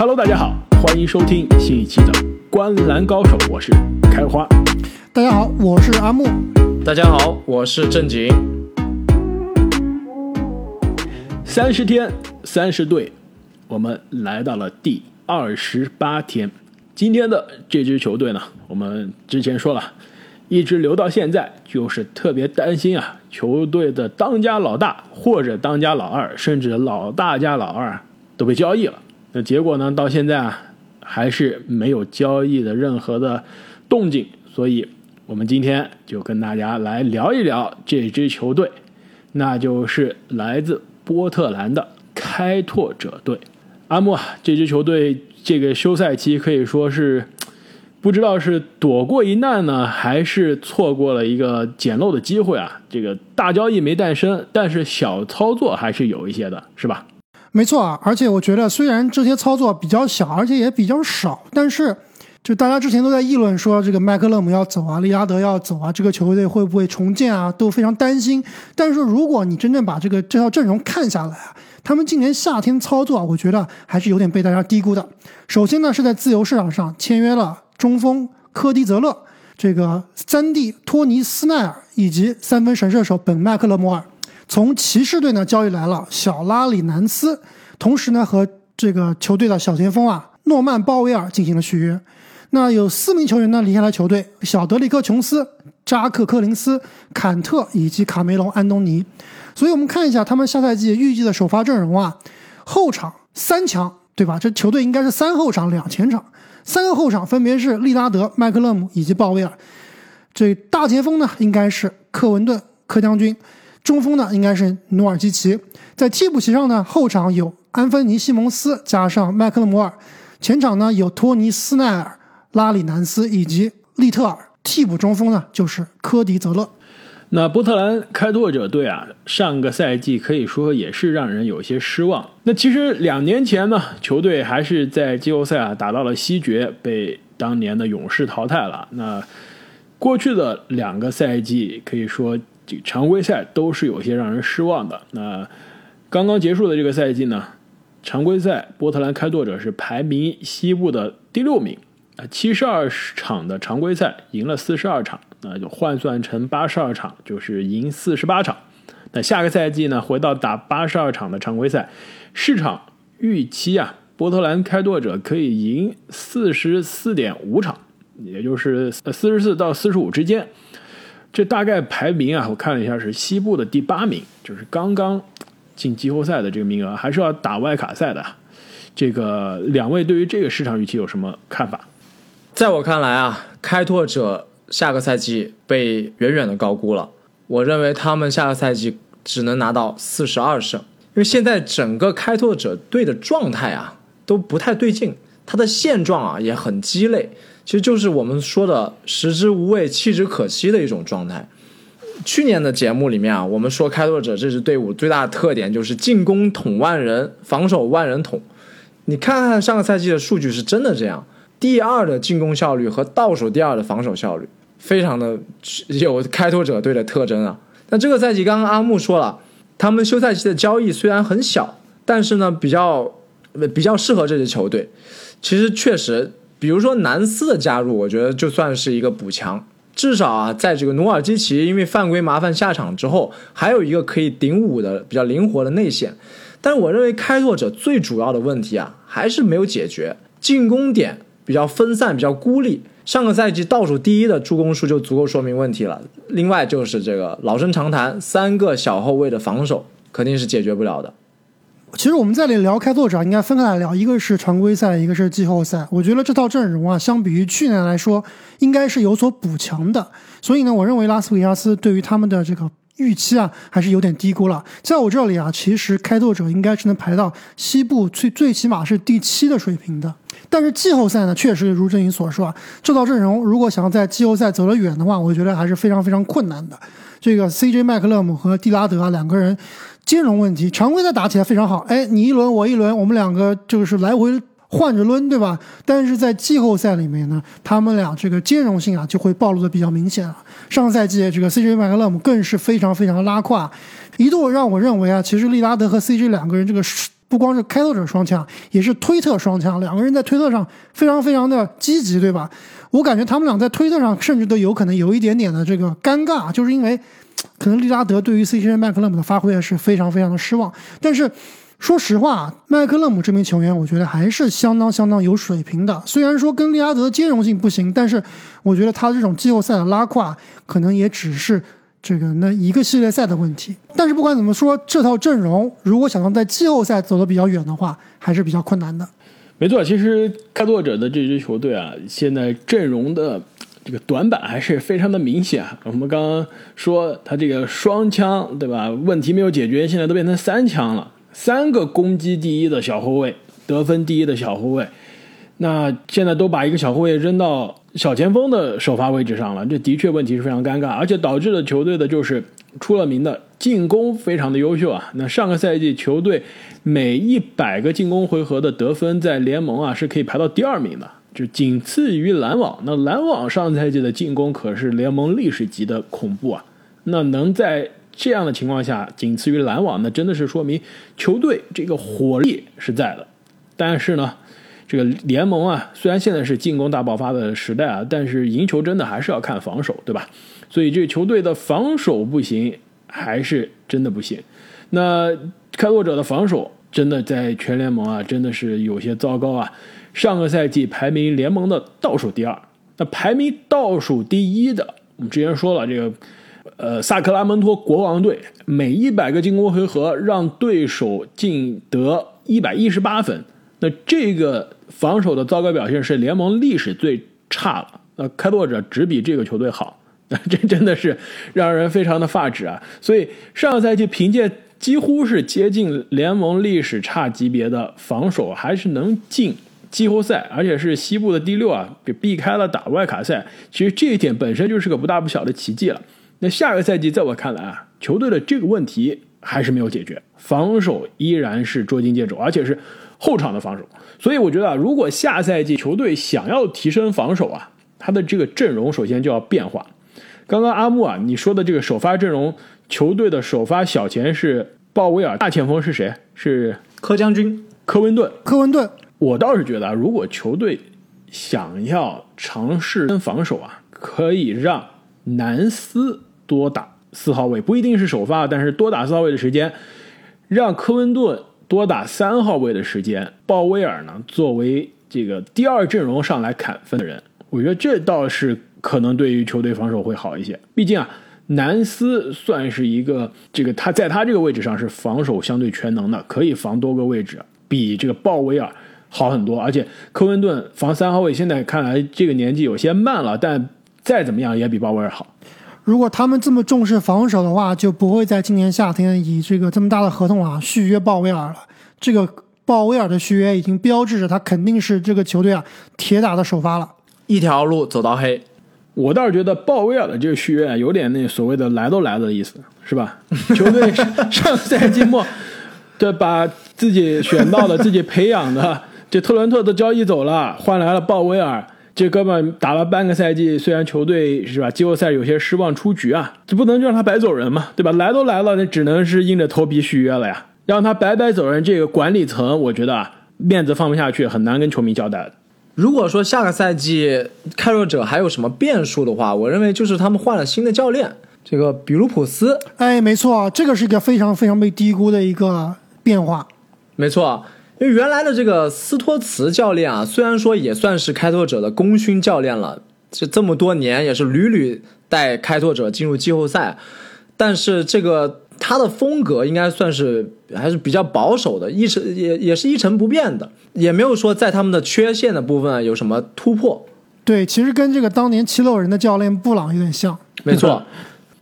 Hello，大家好，欢迎收听新一期的《观篮高手》，我是开花。大家好，我是阿木。大家好，我是正经。三十天，三十队，我们来到了第二十八天。今天的这支球队呢，我们之前说了，一直留到现在，就是特别担心啊，球队的当家老大或者当家老二，甚至老大家老二都被交易了。结果呢，到现在啊，还是没有交易的任何的动静。所以，我们今天就跟大家来聊一聊这支球队，那就是来自波特兰的开拓者队。阿木啊，这支球队。这个休赛期可以说是不知道是躲过一难呢，还是错过了一个捡漏的机会啊！这个大交易没诞生，但是小操作还是有一些的，是吧？没错啊，而且我觉得虽然这些操作比较小，而且也比较少，但是就大家之前都在议论说这个麦克勒姆要走啊，利拉德要走啊，这个球队会不会重建啊，都非常担心。但是如果你真正把这个这套阵容看下来啊。他们今年夏天操作啊，我觉得还是有点被大家低估的。首先呢，是在自由市场上签约了中锋科迪泽勒，这个三弟托尼斯奈尔以及三分神射手本麦克勒摩尔。从骑士队呢交易来了小拉里南斯，同时呢和这个球队的小前锋啊诺曼鲍威尔进行了续约。那有四名球员呢离开了球队：小德里克琼斯、扎克科林斯、坎特以及卡梅隆安东尼。所以，我们看一下他们下赛季预计的首发阵容啊，后场三强，对吧？这球队应该是三后场两前场，三个后场分别是利拉德、麦克勒姆以及鲍威尔。这大前锋呢，应该是克文顿、柯将军；中锋呢，应该是努尔基奇。在替补席上呢，后场有安芬尼·西蒙斯加上麦克勒摩尔，前场呢有托尼·斯奈尔、拉里南斯以及利特尔。替补中锋呢就是科迪泽勒。那波特兰开拓者队啊，上个赛季可以说也是让人有些失望。那其实两年前呢，球队还是在季后赛啊打到了西决，被当年的勇士淘汰了。那过去的两个赛季可以说常规赛都是有些让人失望的。那刚刚结束的这个赛季呢，常规赛波特兰开拓者是排名西部的第六名啊，七十二场的常规赛赢了四十二场。那就换算成八十二场，就是赢四十八场。那下个赛季呢，回到打八十二场的常规赛，市场预期啊，波特兰开拓者可以赢四十四点五场，也就是四十四到四十五之间。这大概排名啊，我看了一下是西部的第八名，就是刚刚进季后赛的这个名额，还是要打外卡赛的。这个两位对于这个市场预期有什么看法？在我看来啊，开拓者。下个赛季被远远的高估了，我认为他们下个赛季只能拿到四十二胜，因为现在整个开拓者队的状态啊都不太对劲，他的现状啊也很鸡肋，其实就是我们说的食之无味弃之可惜的一种状态。去年的节目里面啊，我们说开拓者这支队伍最大的特点就是进攻捅万人，防守万人捅，你看看上个赛季的数据是真的这样，第二的进攻效率和倒数第二的防守效率。非常的有开拓者队的特征啊！那这个赛季，刚刚阿木说了，他们休赛期的交易虽然很小，但是呢，比较比较适合这支球队。其实确实，比如说南斯的加入，我觉得就算是一个补强，至少啊，在这个努尔基奇因为犯规麻烦下场之后，还有一个可以顶五的比较灵活的内线。但是我认为开拓者最主要的问题啊，还是没有解决进攻点比较分散，比较孤立。上个赛季倒数第一的助攻数就足够说明问题了。另外就是这个老生常谈，三个小后卫的防守肯定是解决不了的。其实我们在这里聊开拓者，应该分开来聊，一个是常规赛，一个是季后赛。我觉得这套阵容啊，相比于去年来说，应该是有所补强的。所以呢，我认为拉斯维加斯对于他们的这个预期啊，还是有点低估了。在我这里啊，其实开拓者应该是能排到西部最最起码是第七的水平的。但是季后赛呢，确实如郑颖所说啊，这套阵容如果想要在季后赛走得远的话，我觉得还是非常非常困难的。这个 CJ 麦克勒姆和蒂拉德啊两个人兼容问题，常规赛打起来非常好，哎，你一轮我一轮，我们两个就是来回换着抡，对吧？但是在季后赛里面呢，他们俩这个兼容性啊就会暴露的比较明显了。上赛季这个 CJ 麦克勒姆更是非常非常的拉胯，一度让我认为啊，其实利拉德和 CJ 两个人这个不光是开拓者双枪，也是推特双枪，两个人在推特上非常非常的积极，对吧？我感觉他们俩在推特上甚至都有可能有一点点的这个尴尬，就是因为可能利拉德对于 CJ 麦克勒姆的发挥是非常非常的失望。但是说实话，麦克勒姆这名球员，我觉得还是相当相当有水平的。虽然说跟利拉德的兼容性不行，但是我觉得他这种季后赛的拉胯，可能也只是这个那一个系列赛的问题。但是不管怎么说，这套阵容如果想要在季后赛走得比较远的话，还是比较困难的。没错，其实开拓者的这支球队啊，现在阵容的这个短板还是非常的明显。我们刚刚说他这个双枪，对吧？问题没有解决，现在都变成三枪了，三个攻击第一的小后卫，得分第一的小后卫，那现在都把一个小后卫扔到小前锋的首发位置上了，这的确问题是非常尴尬，而且导致了球队的就是出了名的进攻非常的优秀啊。那上个赛季球队每一百个进攻回合的得分在联盟啊是可以排到第二名的，就仅次于篮网。那篮网上赛季的进攻可是联盟历史级的恐怖啊。那能在这样的情况下仅次于篮网，那真的是说明球队这个火力是在的。但是呢，这个联盟啊，虽然现在是进攻大爆发的时代啊，但是赢球真的还是要看防守，对吧？所以这球队的防守不行，还是真的不行。那开拓者的防守真的在全联盟啊，真的是有些糟糕啊。上个赛季排名联盟的倒数第二，那排名倒数第一的，我们之前说了这个。呃，萨克拉门托国王队每一百个进攻回合让对手进得一百一十八分，那这个防守的糟糕表现是联盟历史最差了。那开拓者只比这个球队好，那 这真的是让人非常的发指啊！所以上个赛季凭借几乎是接近联盟历史差级别的防守，还是能进季后赛，而且是西部的第六啊，避避开了打外卡赛。其实这一点本身就是个不大不小的奇迹了。那下个赛季，在我看来啊，球队的这个问题还是没有解决，防守依然是捉襟见肘，而且是后场的防守。所以我觉得啊，如果下赛季球队想要提升防守啊，他的这个阵容首先就要变化。刚刚阿木啊，你说的这个首发阵容，球队的首发小前是鲍威尔，大前锋是谁？是柯将军、科温顿。科温顿，我倒是觉得啊，如果球队想要尝试跟防守啊，可以让南斯。多打四号位不一定是首发，但是多打四号位的时间，让科温顿多打三号位的时间，鲍威尔呢作为这个第二阵容上来砍分的人，我觉得这倒是可能对于球队防守会好一些。毕竟啊，南斯算是一个这个他在他这个位置上是防守相对全能的，可以防多个位置，比这个鲍威尔好很多。而且科温顿防三号位现在看来这个年纪有些慢了，但再怎么样也比鲍威尔好。如果他们这么重视防守的话，就不会在今年夏天以这个这么大的合同啊续约鲍威尔了。这个鲍威尔的续约已经标志着他肯定是这个球队啊铁打的首发了。一条路走到黑，我倒是觉得鲍威尔的这个续约有点那所谓的来都来了的意思，是吧？球队上赛季末，对，把自己选到了、自己培养的这特伦特都交易走了，换来了鲍威尔。这哥们打了半个赛季，虽然球队是吧，季后赛有些失望出局啊，这不能就让他白走人嘛，对吧？来都来了，那只能是硬着头皮续约了呀，让他白白走人。这个管理层，我觉得啊，面子放不下去，很难跟球迷交代。如果说下个赛季开拓者还有什么变数的话，我认为就是他们换了新的教练，这个比卢普斯。哎，没错，这个是一个非常非常被低估的一个变化。没错。因为原来的这个斯托茨教练啊，虽然说也算是开拓者的功勋教练了，这这么多年也是屡屡带开拓者进入季后赛，但是这个他的风格应该算是还是比较保守的，一成也也是一成不变的，也没有说在他们的缺陷的部分有什么突破。对，其实跟这个当年七六人的教练布朗有点像。没错。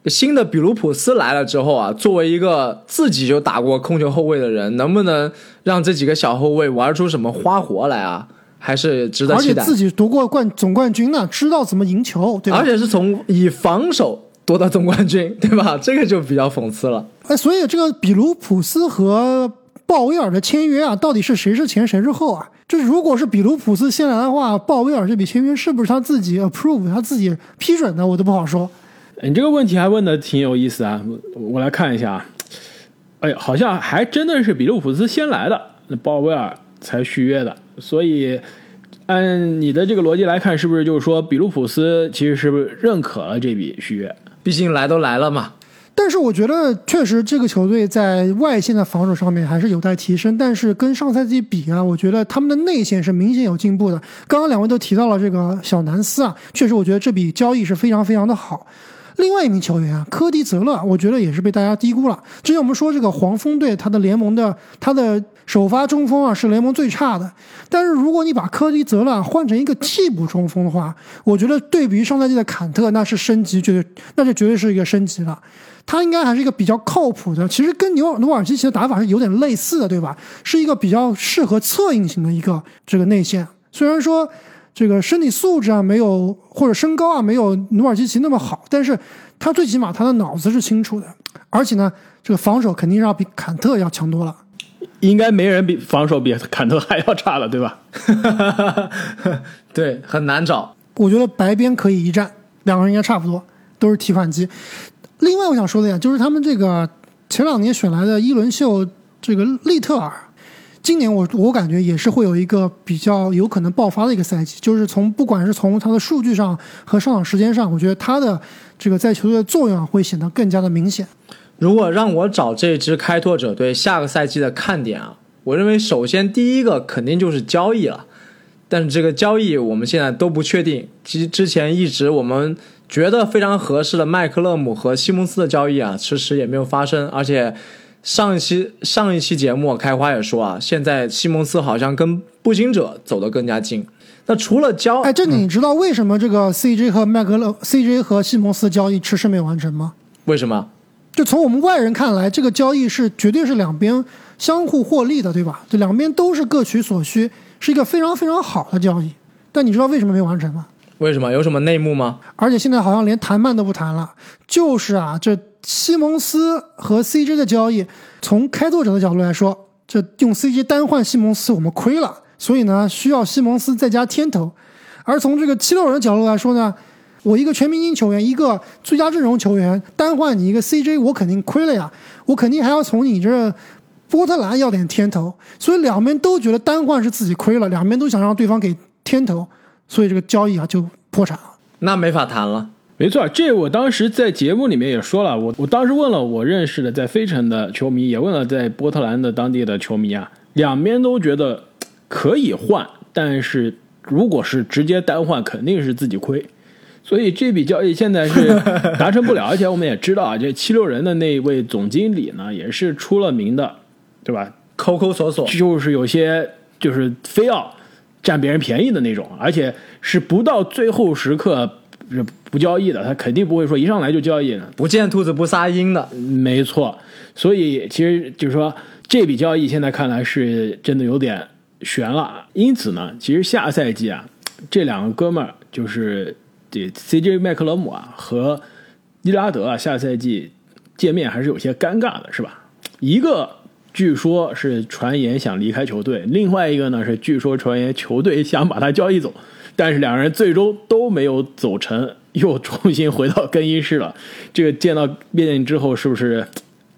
新的比卢普斯来了之后啊，作为一个自己就打过控球后卫的人，能不能让这几个小后卫玩出什么花活来啊？还是值得期待。而且自己夺过冠总冠军呢，知道怎么赢球，对吧？而且是从以防守夺得总冠军，对吧？这个就比较讽刺了。哎，所以这个比卢普斯和鲍威尔的签约啊，到底是谁是前谁是后啊？这如果是比卢普斯先来的话，鲍威尔这笔签约是不是他自己 approve 他自己批准的，我都不好说。你这个问题还问的挺有意思啊，我我来看一下啊。哎，好像还真的是比卢普斯先来的，那鲍威尔才续约的。所以按你的这个逻辑来看，是不是就是说比卢普斯其实是不是认可了这笔续约？毕竟来都来了嘛。但是我觉得，确实这个球队在外线的防守上面还是有待提升。但是跟上赛季比啊，我觉得他们的内线是明显有进步的。刚刚两位都提到了这个小南斯啊，确实我觉得这笔交易是非常非常的好。另外一名球员啊，科迪泽勒，我觉得也是被大家低估了。之前我们说这个黄蜂队，他的联盟的他的首发中锋啊是联盟最差的。但是如果你把科迪泽勒换成一个替补中锋的话，我觉得对比上赛季的坎特，那是升级，绝对那就绝对是一个升级了。他应该还是一个比较靠谱的，其实跟纽尔努尔基奇的打法是有点类似的，对吧？是一个比较适合策应型的一个这个内线。虽然说这个身体素质啊没有或者身高啊没有努尔基奇那么好，但是他最起码他的脑子是清楚的，而且呢，这个防守肯定是要比坎特要强多了。应该没人比防守比坎特还要差了，对吧？对，很难找。我觉得白边可以一战，两个人应该差不多，都是提款机。另外，我想说的呀，就是他们这个前两年选来的伊伦秀这个利特尔，今年我我感觉也是会有一个比较有可能爆发的一个赛季。就是从不管是从他的数据上和上场时间上，我觉得他的这个在球队的作用会显得更加的明显。如果让我找这支开拓者队下个赛季的看点啊，我认为首先第一个肯定就是交易了，但是这个交易我们现在都不确定。其实之前一直我们。觉得非常合适的麦克勒姆和西蒙斯的交易啊，迟迟也没有发生。而且上一期上一期节目开花也说啊，现在西蒙斯好像跟步行者走得更加近。那除了交，哎，这你知道为什么这个 CJ 和麦克勒 CJ 和西蒙斯交易迟迟没完成吗？为什么？就从我们外人看来，这个交易是绝对是两边相互获利的，对吧？这两边都是各取所需，是一个非常非常好的交易。但你知道为什么没完成吗？为什么有什么内幕吗？而且现在好像连谈判都不谈了，就是啊，这西蒙斯和 CJ 的交易，从开拓者的角度来说，这用 CJ 单换西蒙斯，我们亏了，所以呢，需要西蒙斯再加天头。而从这个七六人的角度来说呢，我一个全明星球员，一个最佳阵容球员，单换你一个 CJ，我肯定亏了呀，我肯定还要从你这波特兰要点天头，所以两边都觉得单换是自己亏了，两边都想让对方给天头。所以这个交易啊就破产了，那没法谈了。没错，这我当时在节目里面也说了，我我当时问了我认识的在费城的球迷，也问了在波特兰的当地的球迷啊，两边都觉得可以换，但是如果是直接单换，肯定是自己亏。所以这笔交易现在是 达成不了，而且我们也知道啊，这七六人的那位总经理呢，也是出了名的，对吧？抠抠索索，就是有些就是非要。占别人便宜的那种，而且是不到最后时刻不交易的，他肯定不会说一上来就交易的，不见兔子不撒鹰的，没错。所以其实就是说这笔交易现在看来是真的有点悬了。因此呢，其实下赛季啊，这两个哥们儿就是这 CJ 麦克罗姆啊和伊拉德啊，下赛季见面还是有些尴尬的，是吧？一个。据说是传言想离开球队，另外一个呢是据说传言球队想把他交易走，但是两人最终都没有走成，又重新回到更衣室了。这个见到面之后是不是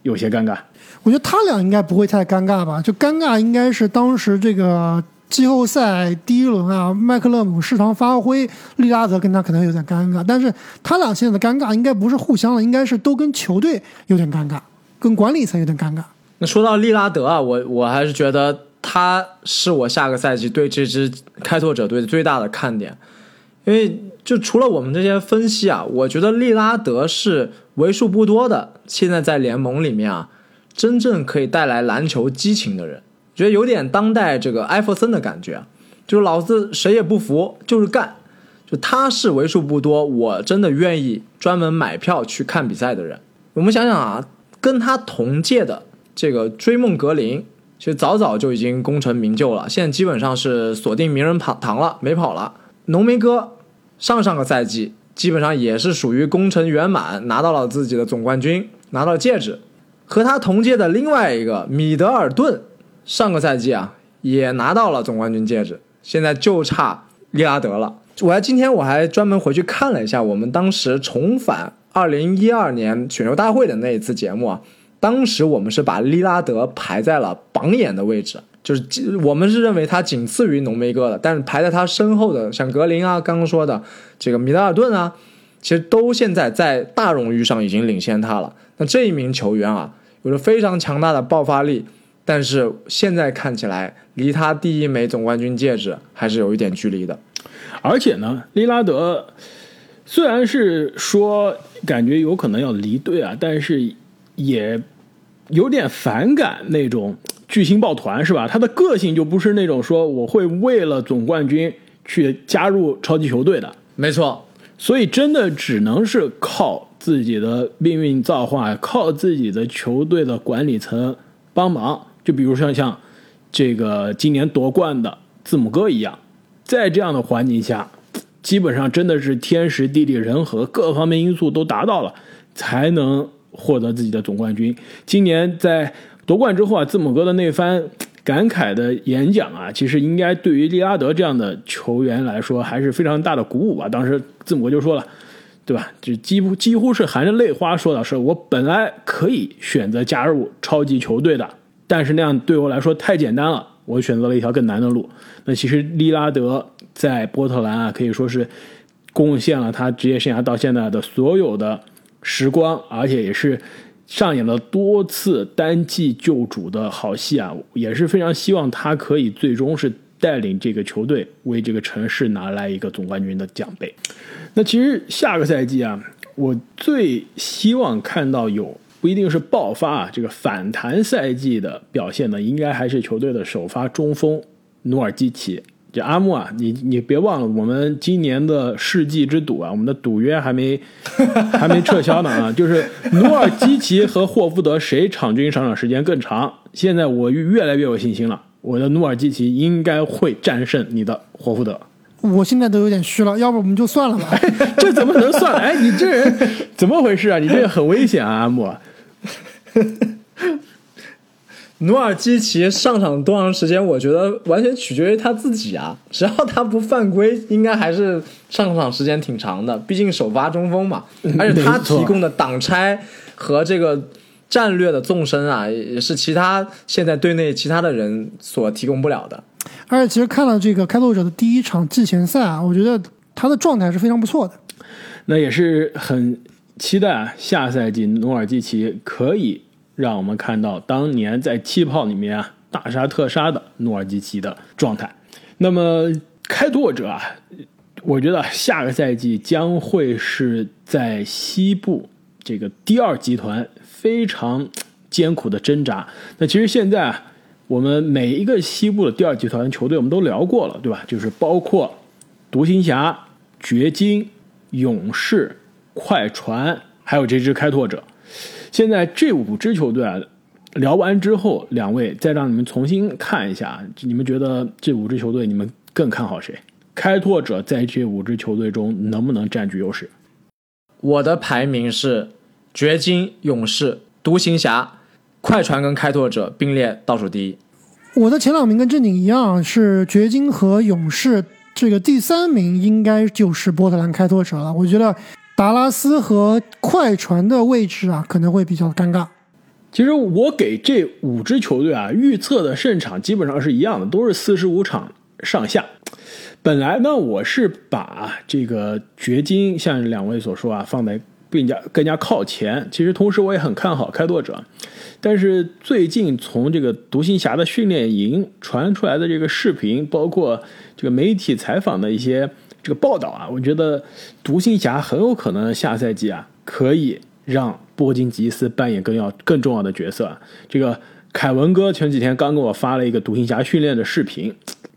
有些尴尬？我觉得他俩应该不会太尴尬吧？就尴尬应该是当时这个季后赛第一轮啊，麦克勒姆失常发挥，利拉德跟他可能有点尴尬，但是他俩现在的尴尬应该不是互相的，应该是都跟球队有点尴尬，跟管理层有点尴尬。那说到利拉德啊，我我还是觉得他是我下个赛季对这支开拓者队最大的看点，因为就除了我们这些分析啊，我觉得利拉德是为数不多的现在在联盟里面啊，真正可以带来篮球激情的人，觉得有点当代这个艾弗森的感觉，就是老子谁也不服，就是干，就他是为数不多我真的愿意专门买票去看比赛的人。我们想想啊，跟他同届的。这个追梦格林其实早早就已经功成名就了，现在基本上是锁定名人堂堂了，没跑了。浓眉哥上上个赛季基本上也是属于功成圆满，拿到了自己的总冠军，拿到了戒指。和他同届的另外一个米德尔顿上个赛季啊也拿到了总冠军戒指，现在就差利拉德了。我还今天我还专门回去看了一下我们当时重返二零一二年选秀大会的那一次节目啊，当时我们是把利拉德排在了榜眼的位置，就是我们是认为他仅次于浓眉哥的，但是排在他身后的像格林啊，刚刚说的这个米德尔顿啊，其实都现在在大荣誉上已经领先他了。那这一名球员啊，有着非常强大的爆发力，但是现在看起来离他第一枚总冠军戒指还是有一点距离的。而且呢，利拉德虽然是说感觉有可能要离队啊，但是也有点反感那种巨星抱团，是吧？他的个性就不是那种说我会为了总冠军去加入超级球队的，没错，所以真的只能是靠自己的命运造化，靠自己的球队的管理层帮忙。就比如说像这个今年夺冠的字母哥一样。在这样的环境下，基本上真的是天时地利人和各方面因素都达到了，才能获得自己的总冠军。今年在夺冠之后啊，字母哥的那番感慨的演讲啊，其实应该对于利拉德这样的球员来说还是非常大的鼓舞吧。当时字母哥就说了，对吧？就几乎几乎是含着泪花说的是，我本来可以选择加入超级球队的，但是那样对我来说太简单了。我选择了一条更难的路。那其实利拉德在波特兰啊，可以说是贡献了他职业生涯到现在的所有的时光，而且也是上演了多次单季救主的好戏啊！也是非常希望他可以最终是带领这个球队为这个城市拿来一个总冠军的奖杯。那其实下个赛季啊，我最希望看到有。不一定是爆发啊，这个反弹赛季的表现呢，应该还是球队的首发中锋努尔基奇。这阿木啊，你你别忘了，我们今年的世纪之赌啊，我们的赌约还没 还没撤销呢啊，就是努尔基奇和霍福德谁场均上场时间更长？现在我越来越有信心了，我的努尔基奇应该会战胜你的霍福德。我现在都有点虚了，要不我们就算了吧？这怎么能算？哎，你这人 怎么回事啊？你这个很危险啊，阿木。努尔基奇上场多长时间？我觉得完全取决于他自己啊！只要他不犯规，应该还是上场时间挺长的。毕竟首发中锋嘛，而且他提供的挡拆和这个战略的纵深啊，也是其他现在队内其他的人所提供不了的。而且，其实看了这个开拓者的第一场季前赛啊，我觉得他的状态是非常不错的。那也是很期待啊，下赛季努尔基奇可以。让我们看到当年在气泡里面啊大杀特杀的努尔基奇的状态。那么开拓者啊，我觉得下个赛季将会是在西部这个第二集团非常艰苦的挣扎。那其实现在啊，我们每一个西部的第二集团球队我们都聊过了，对吧？就是包括独行侠、掘金、勇士、快船，还有这支开拓者。现在这五支球队啊，聊完之后，两位再让你们重新看一下，你们觉得这五支球队你们更看好谁？开拓者在这五支球队中能不能占据优势？我的排名是掘金、勇士、独行侠、快船跟开拓者并列倒数第一。我的前两名跟正经一样，是掘金和勇士，这个第三名应该就是波特兰开拓者了。我觉得。达拉斯和快船的位置啊，可能会比较尴尬。其实我给这五支球队啊预测的胜场基本上是一样的，都是四十五场上下。本来呢，我是把这个掘金像两位所说啊放在更加更加靠前。其实同时我也很看好开拓者，但是最近从这个独行侠的训练营传出来的这个视频，包括这个媒体采访的一些。这个报道啊，我觉得独行侠很有可能下赛季啊可以让波金吉斯扮演更要更重要的角色。这个凯文哥前几天刚给我发了一个独行侠训练的视频，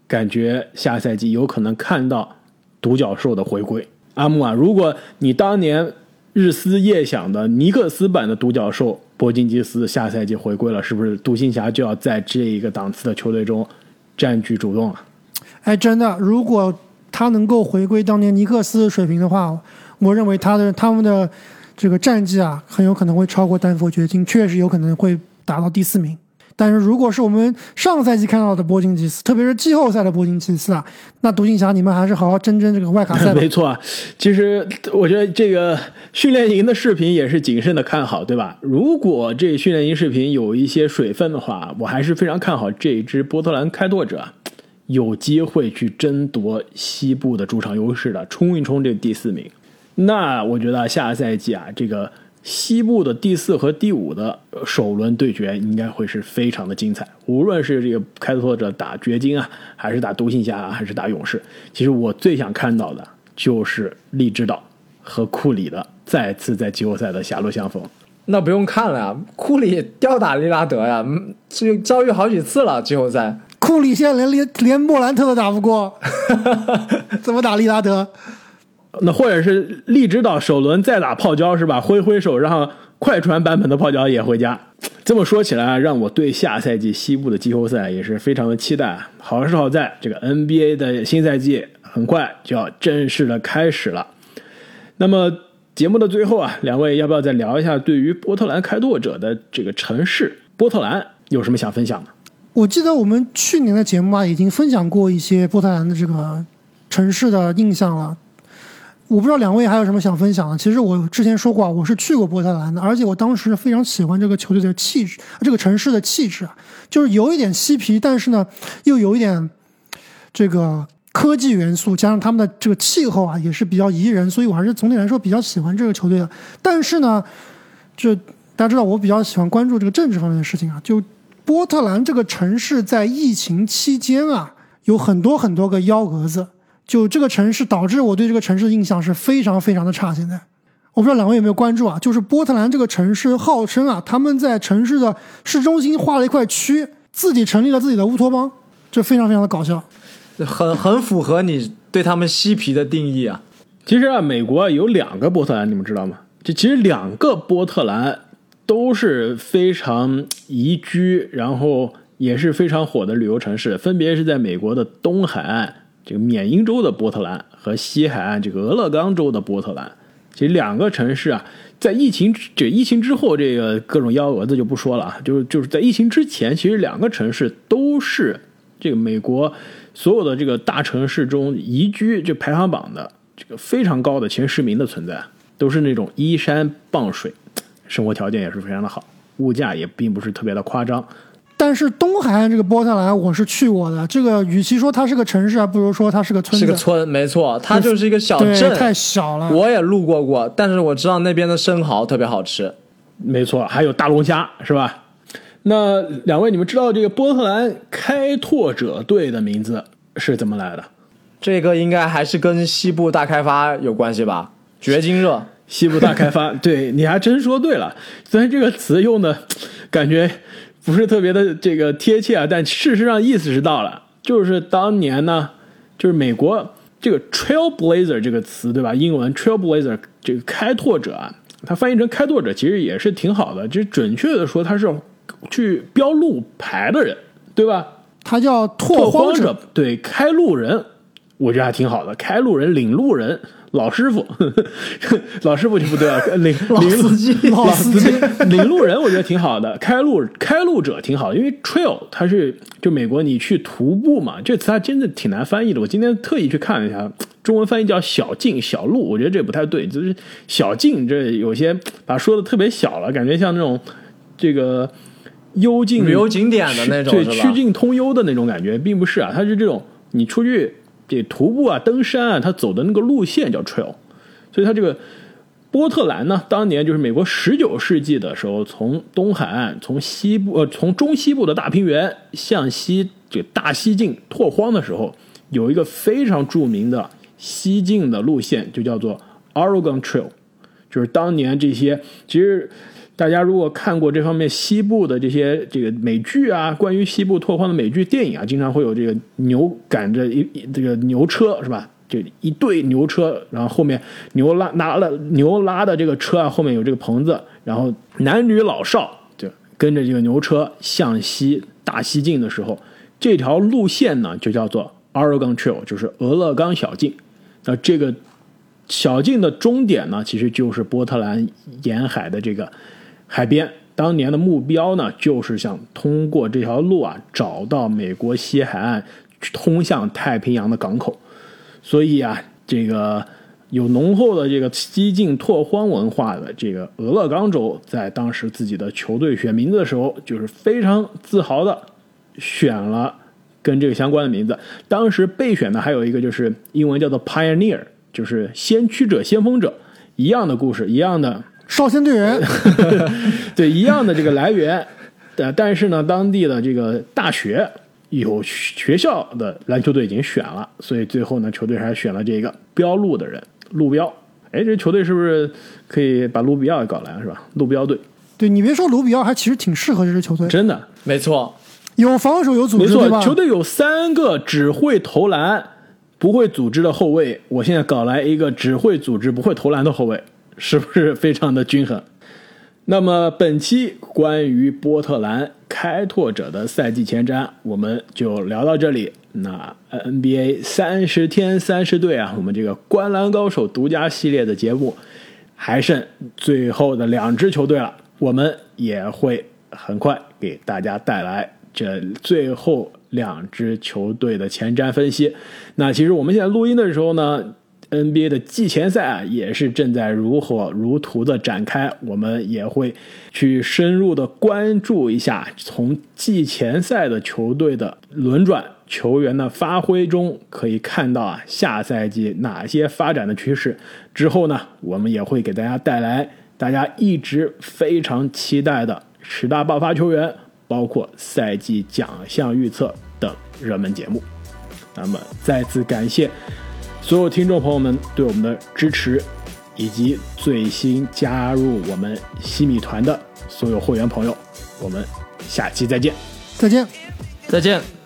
感觉下赛季有可能看到独角兽的回归。阿木啊，如果你当年日思夜想的尼克斯版的独角兽波金吉斯下赛季回归了，是不是独行侠就要在这一个档次的球队中占据主动了？哎，真的，如果。他能够回归当年尼克斯水平的话，我认为他的他们的这个战绩啊，很有可能会超过丹佛掘金，确实有可能会达到第四名。但是如果是我们上赛季看到的波金吉斯，特别是季后赛的波金吉斯啊，那独行侠你们还是好好争争这个外卡赛。没错啊，其实我觉得这个训练营的视频也是谨慎的看好，对吧？如果这训练营视频有一些水分的话，我还是非常看好这一支波特兰开拓者有机会去争夺西部的主场优势的，冲一冲这第四名。那我觉得下个赛季啊，这个。西部的第四和第五的首轮对决应该会是非常的精彩，无论是这个开拓者打掘金啊，还是打独行侠，还是打勇士，其实我最想看到的就是利指导和库里的再次在季后赛的狭路相逢。那不用看了呀，库里吊打利拉德呀，这遭遇好几次了季后赛。库里现在连连连莫兰特都打不过，怎么打利拉德？那或者是利指导首轮再打泡椒是吧？挥挥手让快船版本的泡椒也回家。这么说起来，让我对下赛季西部的季后赛也是非常的期待。好是好在，这个 NBA 的新赛季很快就要正式的开始了。那么节目的最后啊，两位要不要再聊一下对于波特兰开拓者的这个城市波特兰有什么想分享的？我记得我们去年的节目啊，已经分享过一些波特兰的这个城市的印象了。我不知道两位还有什么想分享的。其实我之前说过啊，我是去过波特兰的，而且我当时非常喜欢这个球队的气质，这个城市的气质啊，就是有一点嬉皮，但是呢，又有一点这个科技元素，加上他们的这个气候啊，也是比较宜人，所以我还是总体来说比较喜欢这个球队的。但是呢，就大家知道，我比较喜欢关注这个政治方面的事情啊。就波特兰这个城市在疫情期间啊，有很多很多个幺蛾子。就这个城市导致我对这个城市的印象是非常非常的差。现在，我不知道两位有没有关注啊？就是波特兰这个城市号称啊，他们在城市的市中心划了一块区，自己成立了自己的乌托邦，这非常非常的搞笑，很很符合你对他们嬉皮的定义啊。其实啊，美国有两个波特兰，你们知道吗？这其实两个波特兰都是非常宜居，然后也是非常火的旅游城市，分别是在美国的东海岸。这个缅因州的波特兰和西海岸这个俄勒冈州的波特兰，其实两个城市啊，在疫情这疫情之后，这个各种幺蛾子就不说了啊，就是就是在疫情之前，其实两个城市都是这个美国所有的这个大城市中宜居这排行榜的这个非常高的前十名的存在，都是那种依山傍水，生活条件也是非常的好，物价也并不是特别的夸张。但是东海岸这个波特兰我是去过的，这个与其说它是个城市，还不如说它是个村。是个村，没错，它就是一个小镇，太小了。我也路过过，但是我知道那边的生蚝特别好吃。没错，还有大龙虾，是吧？那两位，你们知道这个波特兰开拓者队的名字是怎么来的？这个应该还是跟西部大开发有关系吧？掘金热，西部大开发，对，你还真说对了。虽然这个词用的感觉。不是特别的这个贴切啊，但事实上意思是到了，就是当年呢，就是美国这个 trailblazer 这个词，对吧？英文 trailblazer 这个开拓者啊，它翻译成开拓者其实也是挺好的，就准确的说，他是去标路牌的人，对吧？他叫拓荒者，对，开路人，我觉得还挺好的，开路人、领路人。老师傅，老师傅就不对了。领领司机，老司机，领路人，我觉得挺好的。开路开路者挺好，因为 trail 它是就美国你去徒步嘛，这词还真的挺难翻译的。我今天特意去看了一下，中文翻译叫小径小路，我觉得这不太对，就是小径这有些把说的特别小了，感觉像那种这个幽静旅游景点的那种，对，曲径通幽的那种感觉，并不是啊，它是这种你出去。这徒步啊，登山啊，他走的那个路线叫 trail，所以他这个波特兰呢，当年就是美国十九世纪的时候，从东海岸、从西部呃，从中西部的大平原向西这个大西进拓荒的时候，有一个非常著名的西进的路线，就叫做 Oregon Trail，就是当年这些其实。大家如果看过这方面西部的这些这个美剧啊，关于西部拓荒的美剧电影啊，经常会有这个牛赶着一这个牛车是吧？就一队牛车，然后后面牛拉拿了牛拉的这个车啊，后面有这个棚子，然后男女老少就跟着这个牛车向西大西进的时候，这条路线呢就叫做 Oregon Trail，就是俄勒冈小径。那这个小径的终点呢，其实就是波特兰沿海的这个。海边，当年的目标呢，就是想通过这条路啊，找到美国西海岸通向太平洋的港口。所以啊，这个有浓厚的这个西进拓荒文化的这个俄勒冈州，在当时自己的球队选名字的时候，就是非常自豪的选了跟这个相关的名字。当时备选的还有一个就是英文叫做 Pioneer，就是先驱者、先锋者一样的故事，一样的少先队员，对一样的这个来源。但，但是呢，当地的这个大学有学校的篮球队已经选了，所以最后呢，球队还是选了这个标路的人，路标。哎，这球队是不是可以把卢比奥也搞来了，是吧？路标队，对你别说卢比奥，还其实挺适合这支球队，真的没错，有防守有组织，没错。球队有三个只会投篮、不会组织的后卫，我现在搞来一个只会组织、不会投篮的后卫，是不是非常的均衡？那么本期关于波特兰开拓者的赛季前瞻，我们就聊到这里。那 NBA 三十天三十队啊，我们这个《观篮高手》独家系列的节目还剩最后的两支球队了，我们也会很快给大家带来这最后两支球队的前瞻分析。那其实我们现在录音的时候呢，NBA 的季前赛啊也是正在如火如荼的展开，我们也会去深入的关注一下从季前赛的球队的轮转。球员的发挥中可以看到啊，下赛季哪些发展的趋势。之后呢，我们也会给大家带来大家一直非常期待的十大爆发球员，包括赛季奖项预测等热门节目。那么，再次感谢所有听众朋友们对我们的支持，以及最新加入我们西米团的所有会员朋友。我们下期再见。再见。再见。